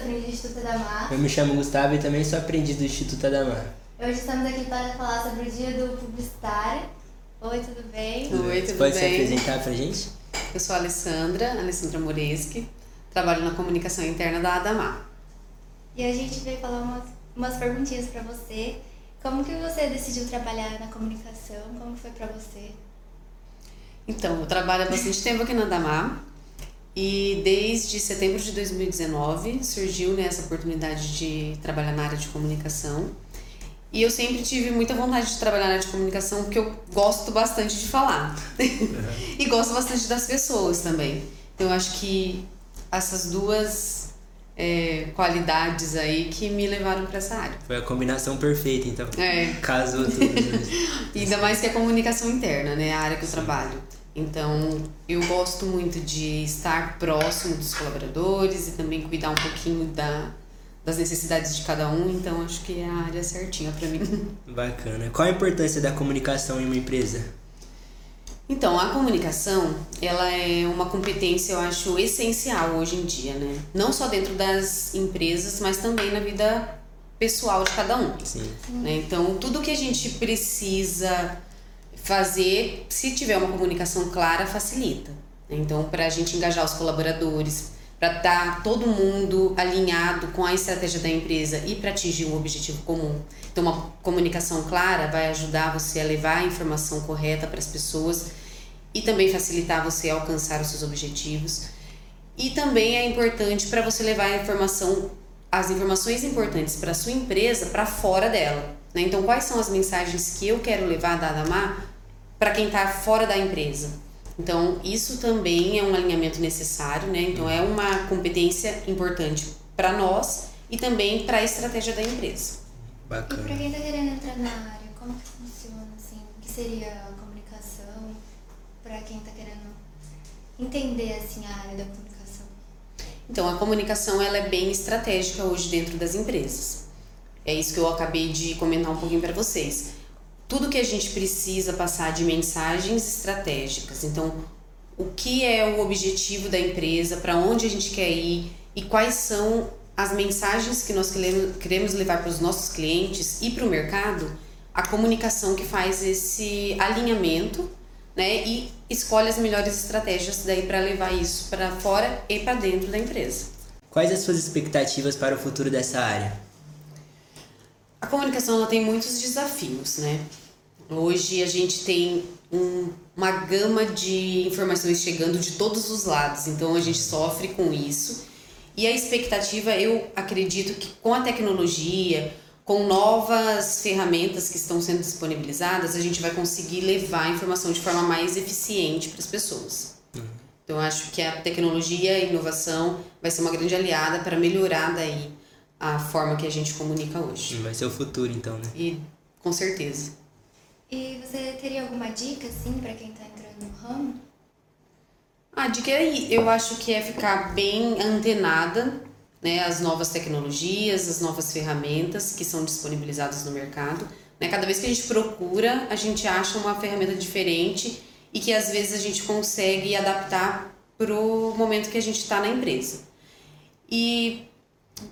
aprendiz do Instituto Adamar. Eu me chamo Gustavo e também sou aprendiz do Instituto Adamar. Hoje estamos aqui para falar sobre o dia do publicitário. Oi, tudo bem? Oi, tudo Pode bem? se apresentar pra gente? Eu sou a Alessandra, Alessandra Moreski, trabalho na comunicação interna da Adamar. E a gente veio falar umas, umas perguntinhas para você. Como que você decidiu trabalhar na comunicação? Como foi para você? Então, eu trabalho há bastante tempo aqui na Adamar e desde setembro de 2019 surgiu né, essa oportunidade de trabalhar na área de comunicação. E eu sempre tive muita vontade de trabalhar na área de comunicação porque eu gosto bastante de falar. e gosto bastante das pessoas também. Então eu acho que essas duas é, qualidades aí que me levaram para essa área. Foi a combinação perfeita, então. É. Casou tudo. E ainda mais que a comunicação interna, né? A área que eu trabalho. Então, eu gosto muito de estar próximo dos colaboradores e também cuidar um pouquinho da, das necessidades de cada um. Então, acho que é a área certinha para mim. Bacana. Qual a importância da comunicação em uma empresa? Então, a comunicação, ela é uma competência, eu acho, essencial hoje em dia, né? Não só dentro das empresas, mas também na vida pessoal de cada um. Sim. Né? Então, tudo que a gente precisa fazer, se tiver uma comunicação clara, facilita. Então, para a gente engajar os colaboradores, para estar todo mundo alinhado com a estratégia da empresa e para atingir um objetivo comum. Então, uma comunicação clara vai ajudar você a levar a informação correta para as pessoas e também facilitar você a alcançar os seus objetivos. E também é importante para você levar a informação, as informações importantes para sua empresa para fora dela. Né? Então, quais são as mensagens que eu quero levar da Adamar para quem está fora da empresa? Então, isso também é um alinhamento necessário, né? Então, é uma competência importante para nós e também para a estratégia da empresa. E para Bacana. quem está querendo entrar na área, como que funciona assim? O que seria a comunicação para quem está querendo entender assim a área da comunicação? Então, a comunicação ela é bem estratégica hoje dentro das empresas. É isso que eu acabei de comentar um pouquinho para vocês. Tudo que a gente precisa passar de mensagens estratégicas. Então, o que é o objetivo da empresa, para onde a gente quer ir e quais são as mensagens que nós queremos- levar para os nossos clientes e para o mercado, a comunicação que faz esse alinhamento né, e escolhe as melhores estratégias daí para levar isso para fora e para dentro da empresa. Quais as suas expectativas para o futuro dessa área? A comunicação ela tem muitos desafios, né? Hoje a gente tem um- uma gama de informações chegando de todos os lados, então a gente sofre com isso. E a expectativa, eu acredito que com a tecnologia, com novas ferramentas que estão sendo disponibilizadas, a gente vai conseguir levar a informação de forma mais eficiente para as pessoas. Então eu acho que a tecnologia e a inovação vai ser uma grande aliada para melhorar daí a forma que a gente comunica hoje. Vai ser o futuro, então, né? E com certeza. E você teria alguma dica assim para quem está entrando no ramo? A dica aí, eu acho que é ficar bem antenada, né, às novas tecnologias, as novas ferramentas que são disponibilizadas no mercado. Né? Cada vez que a gente procura, a gente acha uma ferramenta diferente e que às vezes a gente consegue adaptar pro momento que a gente está na empresa. E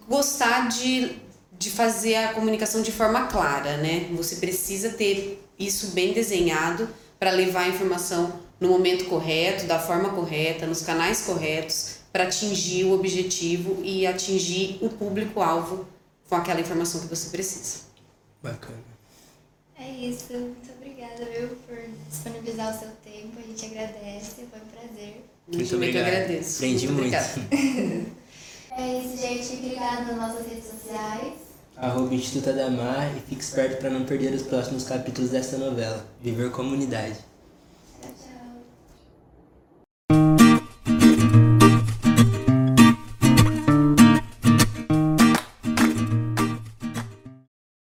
gostar de, de fazer a comunicação de forma clara, né? Você precisa ter isso bem desenhado para levar a informação no momento correto, da forma correta, nos canais corretos, para atingir o objetivo e atingir o público-alvo com aquela informação que você precisa. Bacana. É isso. Muito obrigada, viu, por disponibilizar o seu tempo. A gente agradece. Foi um prazer. Muito Eu que obrigado. agradeço. Aprendi muito. obrigada. É isso, gente. Ligado nas nossas redes sociais. Arroba Instituto Adamar e fique esperto para não perder os próximos capítulos dessa novela. Viver Comunidade.